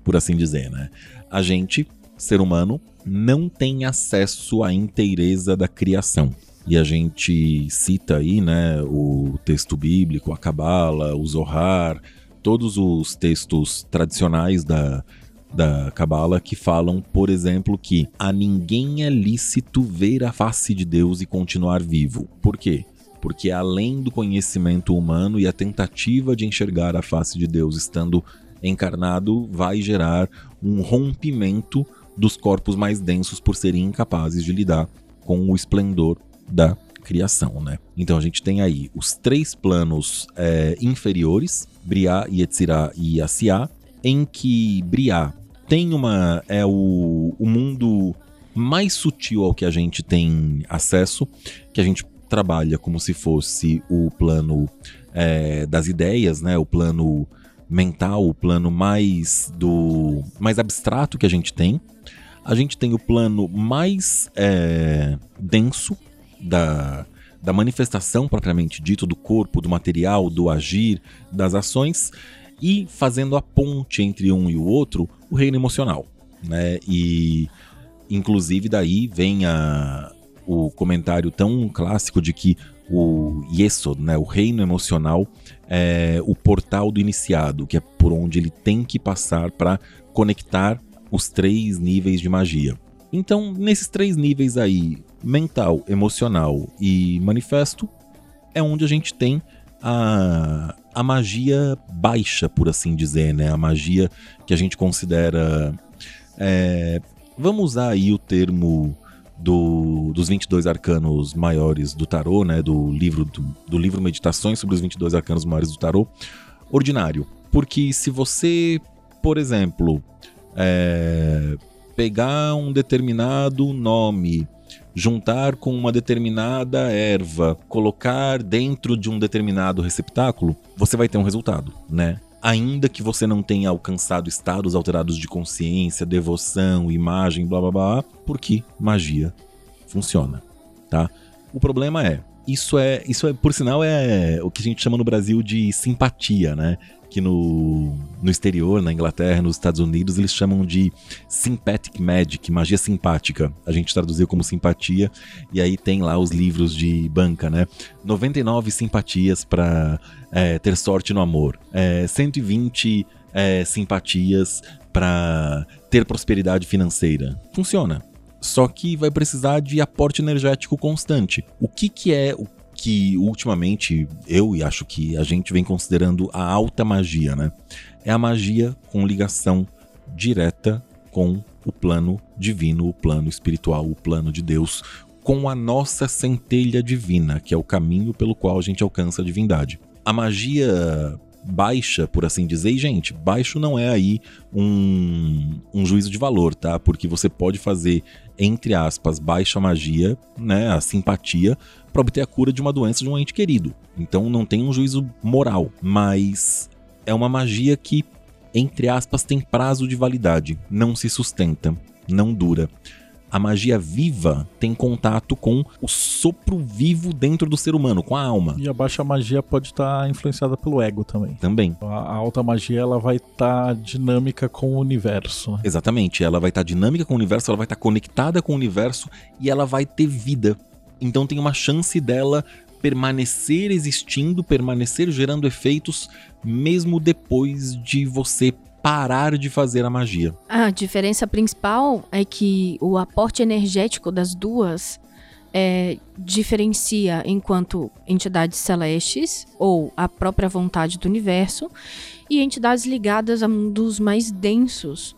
por assim dizer, né? A gente, ser humano, não tem acesso à inteireza da criação. E a gente cita aí, né, o texto bíblico, a Cabala, o Zohar, todos os textos tradicionais da, da Cabala que falam, por exemplo, que a ninguém é lícito ver a face de Deus e continuar vivo. Por quê? porque além do conhecimento humano e a tentativa de enxergar a face de Deus estando encarnado, vai gerar um rompimento dos corpos mais densos por serem incapazes de lidar com o esplendor da criação, né? Então a gente tem aí os três planos é, inferiores, Briá, Yetzirah e Asiá, em que Briá tem uma é o, o mundo mais sutil ao que a gente tem acesso, que a gente trabalha como se fosse o plano é, das ideias, né? O plano mental, o plano mais do mais abstrato que a gente tem. A gente tem o plano mais é, denso da, da manifestação propriamente dito, do corpo, do material, do agir, das ações, e fazendo a ponte entre um e o outro, o reino emocional. Né? E inclusive daí vem a, o comentário tão clássico de que o Yesod, né, o reino emocional, é o portal do iniciado, que é por onde ele tem que passar para conectar os três níveis de magia. Então, nesses três níveis aí, mental, emocional e manifesto, é onde a gente tem a, a magia baixa, por assim dizer, né? A magia que a gente considera. É, vamos usar aí o termo do, dos 22 arcanos maiores do tarô, né? Do livro, do, do livro Meditações sobre os 22 arcanos maiores do tarô, ordinário. Porque se você, por exemplo, é, pegar um determinado nome, juntar com uma determinada erva, colocar dentro de um determinado receptáculo, você vai ter um resultado, né? Ainda que você não tenha alcançado estados alterados de consciência, devoção, imagem, blá blá blá, porque magia funciona, tá? O problema é, isso é, isso é, por sinal, é o que a gente chama no Brasil de simpatia, né? Que no, no exterior, na Inglaterra, nos Estados Unidos, eles chamam de sympathetic magic, magia simpática. A gente traduziu como simpatia, e aí tem lá os livros de banca, né? 99 simpatias para é, ter sorte no amor, é, 120 é, simpatias para ter prosperidade financeira. Funciona. Só que vai precisar de aporte energético constante. O que, que é o que ultimamente eu e acho que a gente vem considerando a alta magia, né? É a magia com ligação direta com o plano divino, o plano espiritual, o plano de Deus, com a nossa centelha divina, que é o caminho pelo qual a gente alcança a divindade. A magia baixa, por assim dizer, e gente, baixo não é aí um, um juízo de valor, tá? Porque você pode fazer, entre aspas, baixa magia, né? A simpatia, para obter a cura de uma doença de um ente querido. Então não tem um juízo moral, mas é uma magia que, entre aspas, tem prazo de validade, não se sustenta, não dura. A magia viva tem contato com o sopro vivo dentro do ser humano, com a alma. E a baixa magia pode estar tá influenciada pelo ego também. Também. A, alta magia ela vai estar tá dinâmica com o universo. Né? Exatamente. Ela vai estar tá dinâmica com o universo, ela vai estar tá conectada com o universo e ela vai ter vida. Então tem uma chance dela permanecer existindo, permanecer gerando efeitos, mesmo depois de você parar de fazer a magia. A diferença principal é que o aporte energético das duas é, diferencia enquanto entidades celestes ou a própria vontade do universo e entidades ligadas a mundos mais densos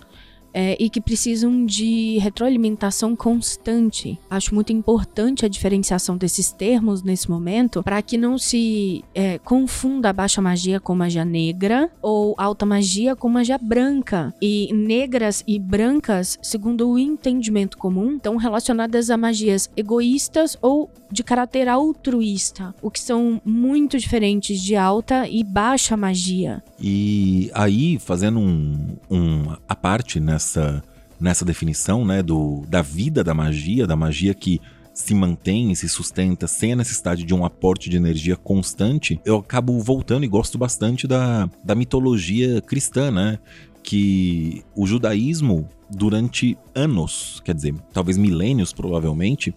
é, e que precisam de retroalimentação constante. Acho muito importante a diferenciação desses termos nesse momento para que não se é, confunda a baixa magia com magia negra ou alta magia com magia branca. E negras e brancas, segundo o entendimento comum, estão relacionadas a magias egoístas ou de caráter altruísta, o que são muito diferentes de alta e baixa magia. E aí, fazendo um, um a parte nessa, nessa definição né, do, da vida da magia, da magia que se mantém e se sustenta sem a necessidade de um aporte de energia constante, eu acabo voltando e gosto bastante da, da mitologia cristã, né? Que o judaísmo, durante anos, quer dizer, talvez milênios provavelmente,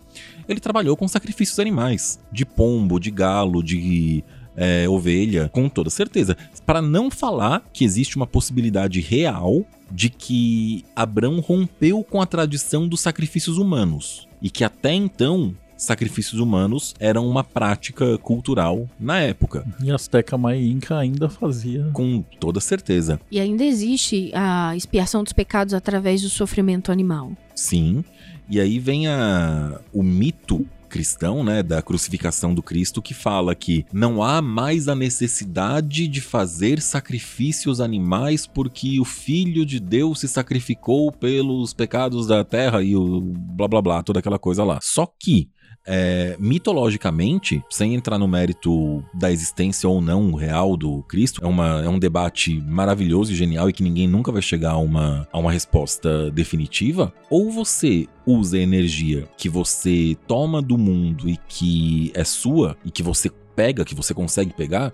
ele trabalhou com sacrifícios animais, de pombo, de galo, de é, ovelha, com toda certeza. Para não falar que existe uma possibilidade real de que Abraão rompeu com a tradição dos sacrifícios humanos e que até então sacrifícios humanos eram uma prática cultural na época. E Azteca, Maia Inca ainda fazia. Com toda certeza. E ainda existe a expiação dos pecados através do sofrimento animal. Sim. E aí vem a, o mito cristão, né, da crucificação do Cristo, que fala que não há mais a necessidade de fazer sacrifícios animais porque o Filho de Deus se sacrificou pelos pecados da terra e o blá blá blá, toda aquela coisa lá. Só que é, mitologicamente, sem entrar no mérito da existência ou não real do Cristo, é, uma, é um debate maravilhoso e genial e que ninguém nunca vai chegar a uma, a uma resposta definitiva. Ou você usa a energia que você toma do mundo e que é sua e que você pega, que você consegue pegar,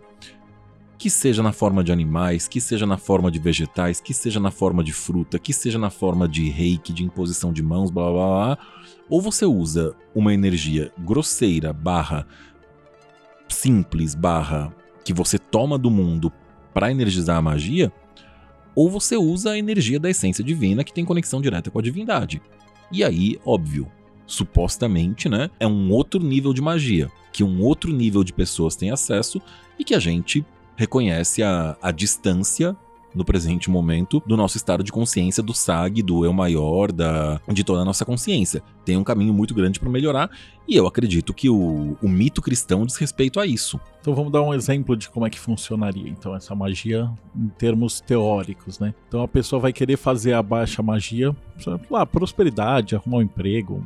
que seja na forma de animais, que seja na forma de vegetais, que seja na forma de fruta, que seja na forma de reiki, de imposição de mãos, blá blá blá, ou você usa uma energia grosseira, barra simples, barra que você toma do mundo para energizar a magia, ou você usa a energia da essência divina que tem conexão direta com a divindade. E aí, óbvio, supostamente, né, é um outro nível de magia, que um outro nível de pessoas tem acesso e que a gente reconhece a, a distância no presente momento do nosso estado de consciência, do SAG, do eu maior, da, de toda a nossa consciência. Tem um caminho muito grande para melhorar e eu acredito que o, o mito cristão diz respeito a isso. Então vamos dar um exemplo de como é que funcionaria então essa magia em termos teóricos, né? Então a pessoa vai querer fazer a baixa magia, lá, prosperidade, arrumar um emprego,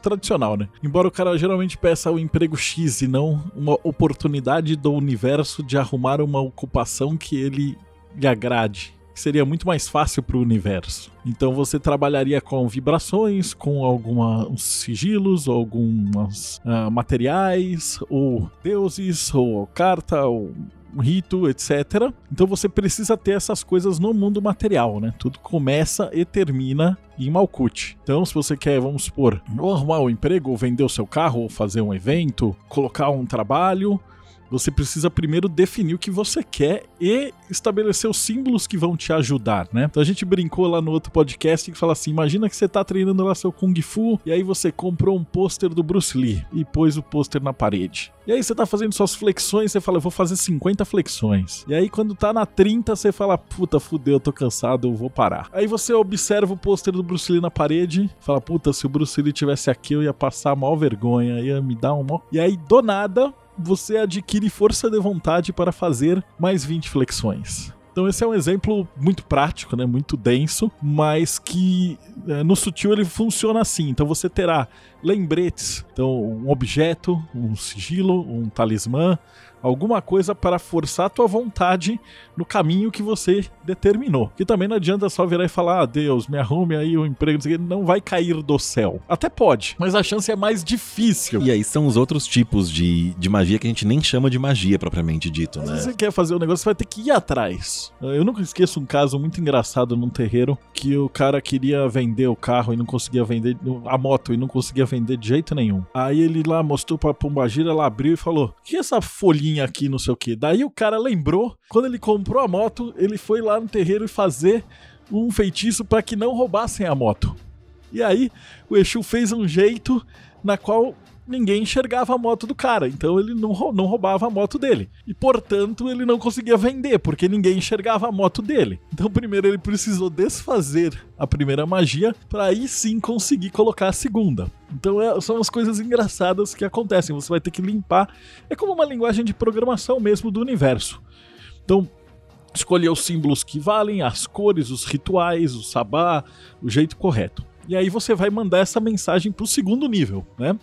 tradicional, né? Embora o cara geralmente peça o emprego X e não uma oportunidade do universo de arrumar uma ocupação que ele lhe agrade. Seria muito mais fácil para o universo. Então você trabalharia com vibrações, com alguns sigilos, alguns uh, materiais, ou deuses, ou carta, ou um rito, etc. Então você precisa ter essas coisas no mundo material, né? Tudo começa e termina em Malkuth. Então, se você quer, vamos supor, arrumar um emprego, vender o seu carro, fazer um evento, colocar um trabalho, você precisa primeiro definir o que você quer e estabelecer os símbolos que vão te ajudar, né? Então a gente brincou lá no outro podcast que fala assim: imagina que você tá treinando lá seu Kung Fu e aí você comprou um pôster do Bruce Lee e pôs o pôster na parede. E aí você tá fazendo suas flexões, você fala, eu vou fazer 50 flexões. E aí quando tá na 30, você fala, puta, fudeu, eu tô cansado, eu vou parar. Aí você observa o pôster do Bruce Lee na parede, fala, puta, se o Bruce Lee tivesse aqui, eu ia passar a maior vergonha, ia me dar um. E aí, do nada, você adquire força de vontade para fazer mais 20 flexões. Então esse é um exemplo muito prático, né, muito denso, mas que é, no sutil ele funciona assim. Então você terá lembretes, então um objeto, um sigilo, um talismã, alguma coisa para forçar a tua vontade no caminho que você determinou. Que também não adianta só virar e falar, ah, Deus, me arrume aí o um emprego, não vai cair do céu. Até pode, mas a chance é mais difícil. E aí são os outros tipos de, de magia que a gente nem chama de magia propriamente dito, né? Se você quer fazer o um negócio, você vai ter que ir atrás. Eu nunca esqueço um caso muito engraçado num terreiro que o cara queria vender o carro e não conseguia vender a moto e não conseguia vender de jeito nenhum. Aí ele lá mostrou pra Pombagira, ela abriu e falou: "Que é essa folhinha aqui, não sei o que?". Daí o cara lembrou, quando ele comprou a moto, ele foi lá no terreiro e fazer um feitiço para que não roubassem a moto. E aí o Exu fez um jeito na qual ninguém enxergava a moto do cara, então ele não, não roubava a moto dele. E portanto ele não conseguia vender, porque ninguém enxergava a moto dele. Então primeiro ele precisou desfazer a primeira magia para aí sim conseguir colocar a segunda. Então é, são as coisas engraçadas que acontecem. Você vai ter que limpar. É como uma linguagem de programação mesmo do universo. Então, escolher os símbolos que valem, as cores, os rituais, o sabá, o jeito correto. E aí você vai mandar essa mensagem para o segundo nível, né?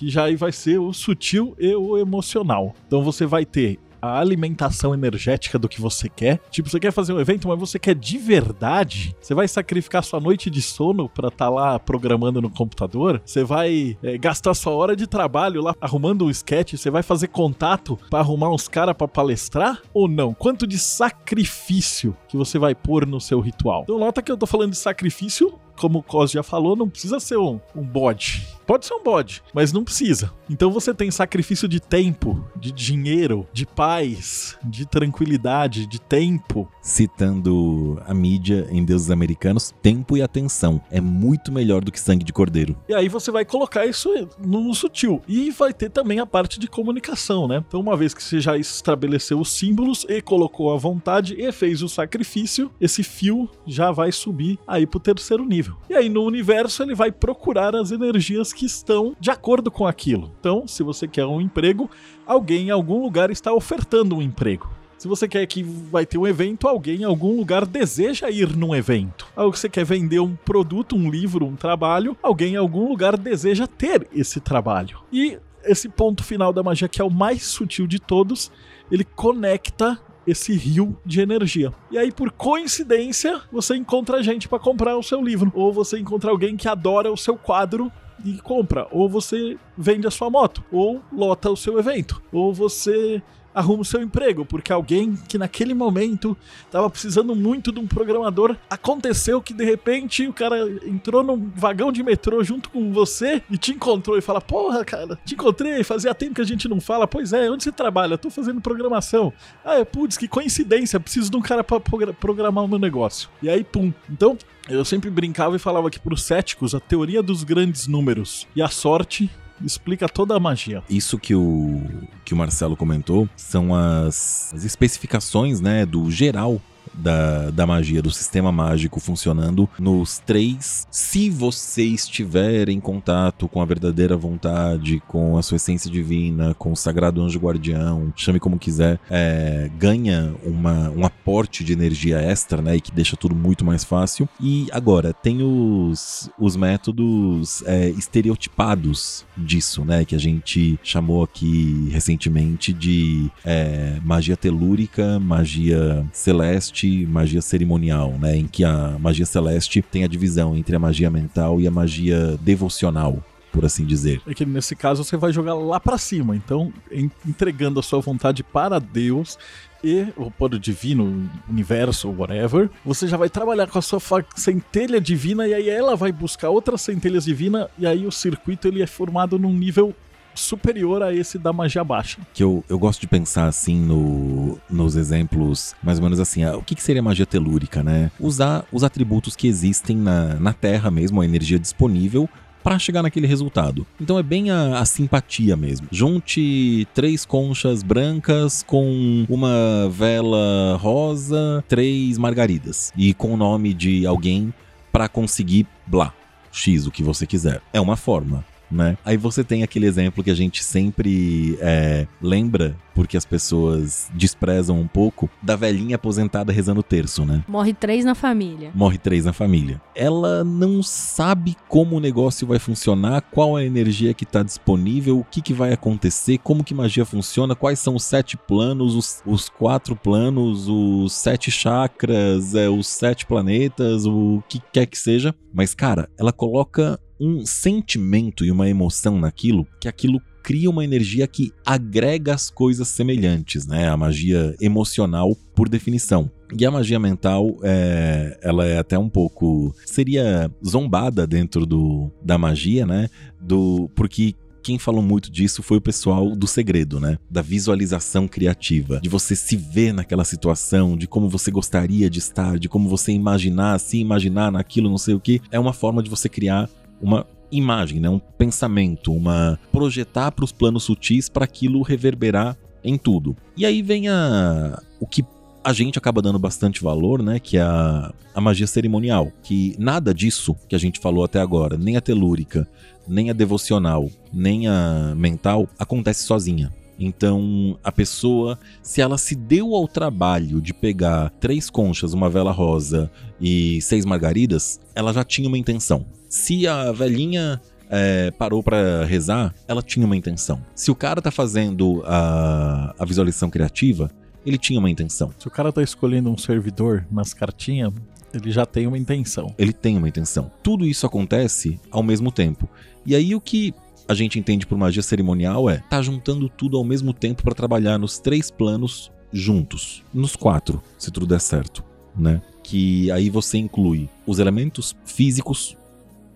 Que já aí vai ser o sutil e o emocional. Então você vai ter a alimentação energética do que você quer. Tipo, você quer fazer um evento, mas você quer de verdade. Você vai sacrificar sua noite de sono para estar tá lá programando no computador. Você vai é, gastar sua hora de trabalho lá arrumando um sketch. Você vai fazer contato para arrumar uns caras para palestrar ou não? Quanto de sacrifício que você vai pôr no seu ritual? Então nota que eu tô falando de sacrifício como o Cos já falou, não precisa ser um, um bode Pode ser um bode, mas não precisa. Então você tem sacrifício de tempo, de dinheiro, de paz, de tranquilidade, de tempo. Citando a mídia em Deuses Americanos, tempo e atenção é muito melhor do que sangue de cordeiro. E aí você vai colocar isso no sutil. E vai ter também a parte de comunicação, né? Então, uma vez que você já estabeleceu os símbolos e colocou a vontade e fez o sacrifício, esse fio já vai subir aí pro terceiro nível. E aí no universo ele vai procurar as energias que estão de acordo com aquilo. Então, se você quer um emprego, alguém em algum lugar está ofertando um emprego. Se você quer que vai ter um evento, alguém em algum lugar deseja ir num evento. Ou você quer vender um produto, um livro, um trabalho, alguém em algum lugar deseja ter esse trabalho. E esse ponto final da magia, que é o mais sutil de todos, ele conecta esse rio de energia. E aí, por coincidência, você encontra gente para comprar o seu livro. Ou você encontra alguém que adora o seu quadro e compra. Ou você vende a sua moto. Ou lota o seu evento. Ou você arruma o seu emprego, porque alguém que naquele momento estava precisando muito de um programador, aconteceu que de repente o cara entrou num vagão de metrô junto com você e te encontrou e fala: Porra, cara, te encontrei, fazia tempo que a gente não fala. Pois é, onde você trabalha? Eu tô fazendo programação. Ah, é, putz, que coincidência, preciso de um cara para programar o meu negócio. E aí, pum. Então, eu sempre brincava e falava que para os céticos a teoria dos grandes números e a sorte explica toda a magia. Isso que o, que o Marcelo comentou são as, as especificações, né, do geral da, da magia, do sistema mágico funcionando nos três. Se você estiver em contato com a verdadeira vontade, com a sua essência divina, com o sagrado anjo guardião, chame como quiser, é, ganha uma, um aporte de energia extra, né? E que deixa tudo muito mais fácil. E agora, tem os, os métodos é, estereotipados disso, né? Que a gente chamou aqui recentemente de é, magia telúrica, magia celeste magia cerimonial, né? Em que a magia celeste tem a divisão entre a magia mental e a magia devocional por assim dizer. É que nesse caso você vai jogar lá para cima, então entregando a sua vontade para Deus e o poder divino, universo, whatever, você já vai trabalhar com a sua centelha divina e aí ela vai buscar outras centelhas divinas e aí o circuito ele é formado num nível superior a esse da magia baixa. Que eu, eu gosto de pensar assim no, nos exemplos, mais ou menos assim, ah, o que, que seria magia telúrica, né? Usar os atributos que existem na, na Terra mesmo, a energia disponível, para chegar naquele resultado. Então é bem a, a, simpatia mesmo. Junte três conchas brancas com uma vela rosa, três margaridas e com o nome de alguém para conseguir blá. X, o que você quiser. É uma forma né? Aí você tem aquele exemplo que a gente sempre é, lembra, porque as pessoas desprezam um pouco, da velhinha aposentada rezando terço, né? Morre três na família. Morre três na família. Ela não sabe como o negócio vai funcionar, qual a energia que está disponível, o que, que vai acontecer, como que magia funciona, quais são os sete planos, os, os quatro planos, os sete chakras, é, os sete planetas, o que quer que seja. Mas, cara, ela coloca um sentimento e uma emoção naquilo, que aquilo cria uma energia que agrega as coisas semelhantes, né? A magia emocional, por definição. E a magia mental, é, ela é até um pouco. seria zombada dentro do, da magia, né? Do, porque quem falou muito disso foi o pessoal do segredo, né? Da visualização criativa, de você se ver naquela situação, de como você gostaria de estar, de como você imaginar, se imaginar naquilo, não sei o que. É uma forma de você criar uma imagem, né? um pensamento, uma projetar para os planos sutis para aquilo reverberar em tudo. E aí vem a o que a gente acaba dando bastante valor, né, que é a, a magia cerimonial, que nada disso que a gente falou até agora, nem a telúrica, nem a devocional, nem a mental acontece sozinha. Então, a pessoa, se ela se deu ao trabalho de pegar três conchas, uma vela rosa e seis margaridas, ela já tinha uma intenção. Se a velhinha é, parou para rezar, ela tinha uma intenção. Se o cara tá fazendo a, a visualização criativa, ele tinha uma intenção. Se o cara tá escolhendo um servidor nas cartinhas, ele já tem uma intenção. Ele tem uma intenção. Tudo isso acontece ao mesmo tempo. E aí o que a gente entende por magia cerimonial é tá juntando tudo ao mesmo tempo para trabalhar nos três planos juntos, nos quatro, se tudo der certo, né? Que aí você inclui os elementos físicos,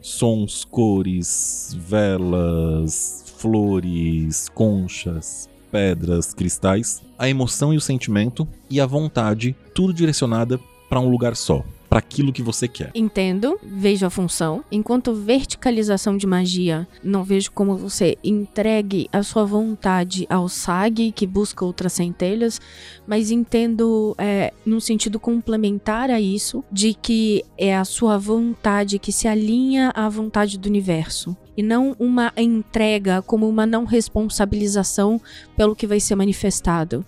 sons, cores, velas, flores, conchas, pedras, cristais, a emoção e o sentimento e a vontade, tudo direcionada para um lugar só, para aquilo que você quer. Entendo, vejo a função. Enquanto verticalização de magia, não vejo como você entregue a sua vontade ao SAG, que busca outras centelhas, mas entendo é, num sentido complementar a isso, de que é a sua vontade que se alinha à vontade do universo. E não uma entrega como uma não responsabilização pelo que vai ser manifestado.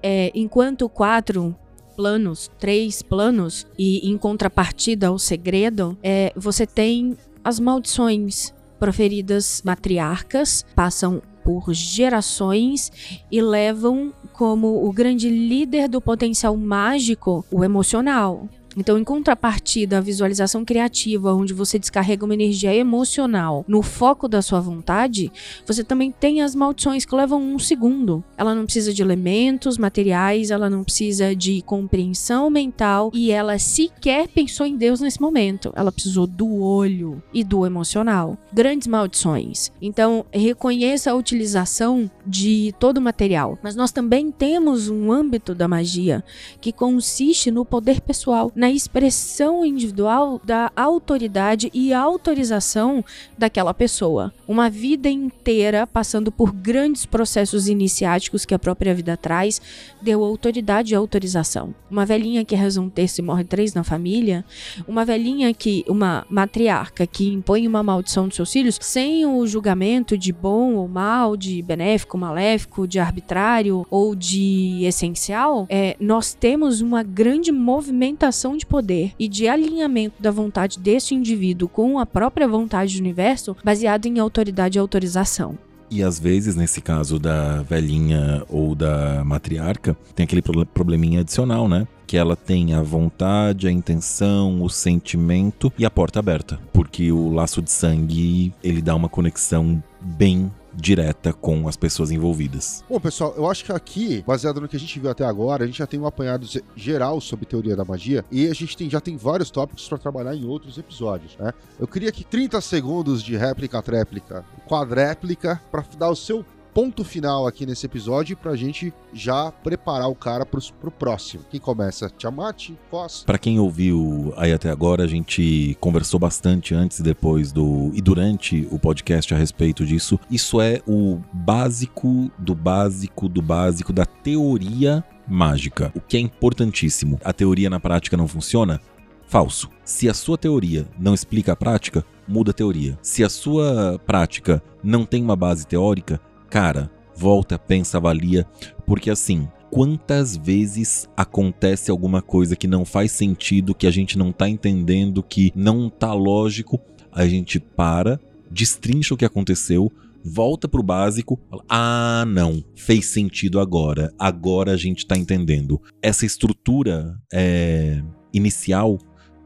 É, enquanto o 4 planos, três planos, e em contrapartida ao segredo, é, você tem as maldições proferidas matriarcas, passam por gerações e levam como o grande líder do potencial mágico o emocional. Então, em contrapartida à visualização criativa, onde você descarrega uma energia emocional no foco da sua vontade, você também tem as maldições que levam um segundo. Ela não precisa de elementos materiais, ela não precisa de compreensão mental e ela sequer pensou em Deus nesse momento. Ela precisou do olho e do emocional. Grandes maldições. Então, reconheça a utilização de todo o material. Mas nós também temos um âmbito da magia que consiste no poder pessoal na expressão individual da autoridade e autorização daquela pessoa. Uma vida inteira passando por grandes processos iniciáticos que a própria vida traz, deu autoridade e autorização. Uma velhinha que reza um terço e morre três na família, uma velhinha que, uma matriarca que impõe uma maldição dos seus filhos sem o julgamento de bom ou mal, de benéfico, maléfico, de arbitrário ou de essencial, é, nós temos uma grande movimentação de poder e de alinhamento da vontade desse indivíduo com a própria vontade do universo, baseado em autoridade e autorização. E às vezes, nesse caso da velhinha ou da matriarca, tem aquele probleminha adicional, né? Que ela tem a vontade, a intenção, o sentimento e a porta aberta. Porque o laço de sangue, ele dá uma conexão bem direta com as pessoas envolvidas. Bom, pessoal, eu acho que aqui, baseado no que a gente viu até agora, a gente já tem um apanhado geral sobre teoria da magia e a gente tem, já tem vários tópicos para trabalhar em outros episódios, né? Eu queria que 30 segundos de réplica, tréplica, quadréplica, para dar o seu ponto final aqui nesse episódio pra gente já preparar o cara pro, pro próximo. Quem começa? Tiamat? Foz? Pra quem ouviu aí até agora, a gente conversou bastante antes e depois do e durante o podcast a respeito disso. Isso é o básico do básico do básico da teoria mágica, o que é importantíssimo. A teoria na prática não funciona? Falso. Se a sua teoria não explica a prática, muda a teoria. Se a sua prática não tem uma base teórica, cara, volta, pensa, avalia, porque assim, quantas vezes acontece alguma coisa que não faz sentido, que a gente não tá entendendo, que não tá lógico, a gente para, destrincha o que aconteceu, volta pro básico, fala, ah, não, fez sentido agora, agora a gente tá entendendo. Essa estrutura é, inicial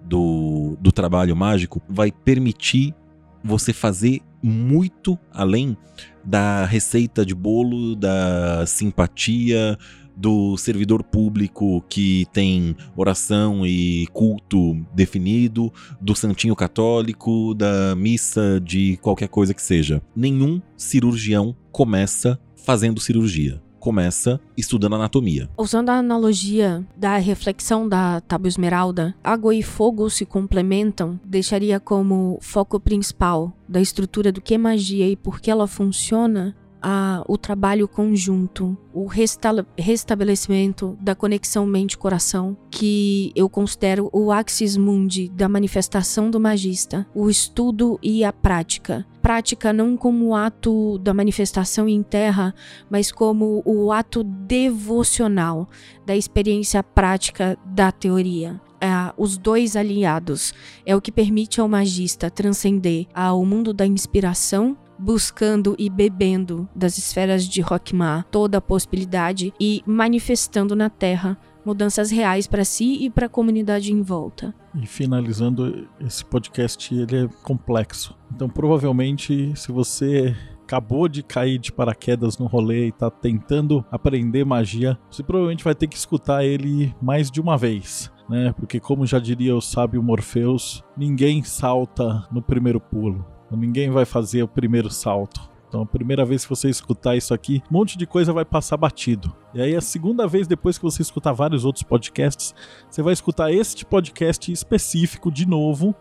do, do trabalho mágico vai permitir você fazer muito além da receita de bolo, da simpatia, do servidor público que tem oração e culto definido, do santinho católico, da missa de qualquer coisa que seja. Nenhum cirurgião começa fazendo cirurgia começa estudando anatomia. Usando a analogia da reflexão da tábua esmeralda, água e fogo se complementam, deixaria como foco principal da estrutura do que é magia e por que ela funciona a, o trabalho conjunto, o resta restabelecimento da conexão mente-coração, que eu considero o axis mundi da manifestação do magista, o estudo e a prática. Prática não como ato da manifestação em terra, mas como o ato devocional da experiência prática da teoria. É, os dois alinhados é o que permite ao magista transcender ao mundo da inspiração buscando e bebendo das esferas de Rockmar toda a possibilidade e manifestando na Terra mudanças reais para si e para a comunidade em volta. E finalizando, esse podcast ele é complexo. Então, provavelmente, se você acabou de cair de paraquedas no rolê e tá tentando aprender magia, você provavelmente vai ter que escutar ele mais de uma vez. né? Porque como já diria o sábio Morpheus, ninguém salta no primeiro pulo. Ninguém vai fazer o primeiro salto. Então, a primeira vez que você escutar isso aqui, um monte de coisa vai passar batido. E aí, a segunda vez, depois que você escutar vários outros podcasts, você vai escutar este podcast específico de novo.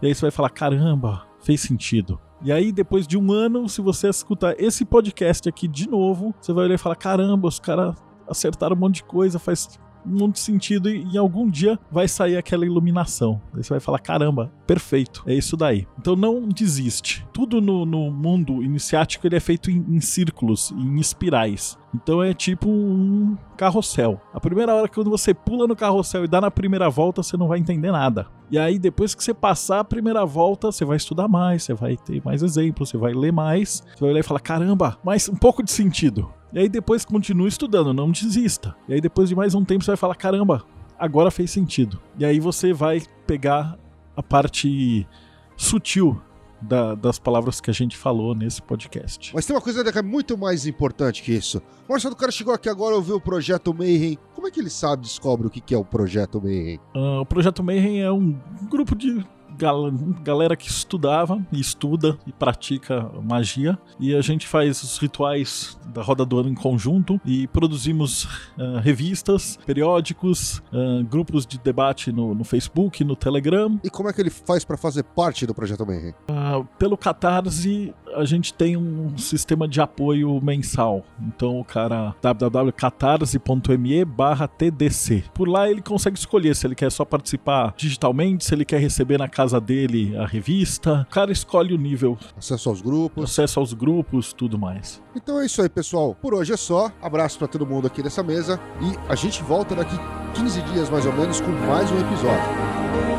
E aí você vai falar: caramba, fez sentido. E aí, depois de um ano, se você escutar esse podcast aqui de novo, você vai olhar e falar: caramba, os caras acertaram um monte de coisa, faz muito sentido e em algum dia vai sair aquela iluminação. Aí você vai falar: caramba, perfeito, é isso daí. Então não desiste. Tudo no, no mundo iniciático ele é feito em, em círculos, em espirais. Então é tipo um carrossel. A primeira hora que você pula no carrossel e dá na primeira volta, você não vai entender nada. E aí depois que você passar a primeira volta, você vai estudar mais, você vai ter mais exemplos, você vai ler mais, você vai olhar e falar: caramba, mais um pouco de sentido. E aí depois continue estudando, não desista. E aí depois de mais um tempo você vai falar: caramba, agora fez sentido. E aí você vai pegar a parte sutil da- das palavras que a gente falou nesse podcast. Mas tem uma coisa que é muito mais importante que isso. Marcelo, o cara chegou aqui agora, ouviu o Projeto Mayhem. Como é que ele sabe, descobre o que é o Projeto Mayhem? Ah, o Projeto Mayhem é um grupo de gal- galera que estudava, e estuda e pratica magia. E a gente faz os rituais da Roda do Ano em conjunto e produzimos ah, revistas, periódicos, ah, grupos de debate no, no Facebook, no Telegram. E como é que ele faz pra fazer parte do Projeto Mayhem? Ah, pelo Catarse, a gente tem um sistema de apoio mensal. Então o cara www.catarse.me barra TDC. Por lá ele consegue escolher se ele quer só participar digitalmente, se ele quer receber na casa dele a revista. O cara escolhe o nível, Acesso aos grupos. acesso aos grupos, tudo mais. Então é isso aí, pessoal. Por hoje é só. Abraço pra todo mundo aqui dessa mesa. E a gente volta daqui 15 dias mais ou menos com mais um episódio.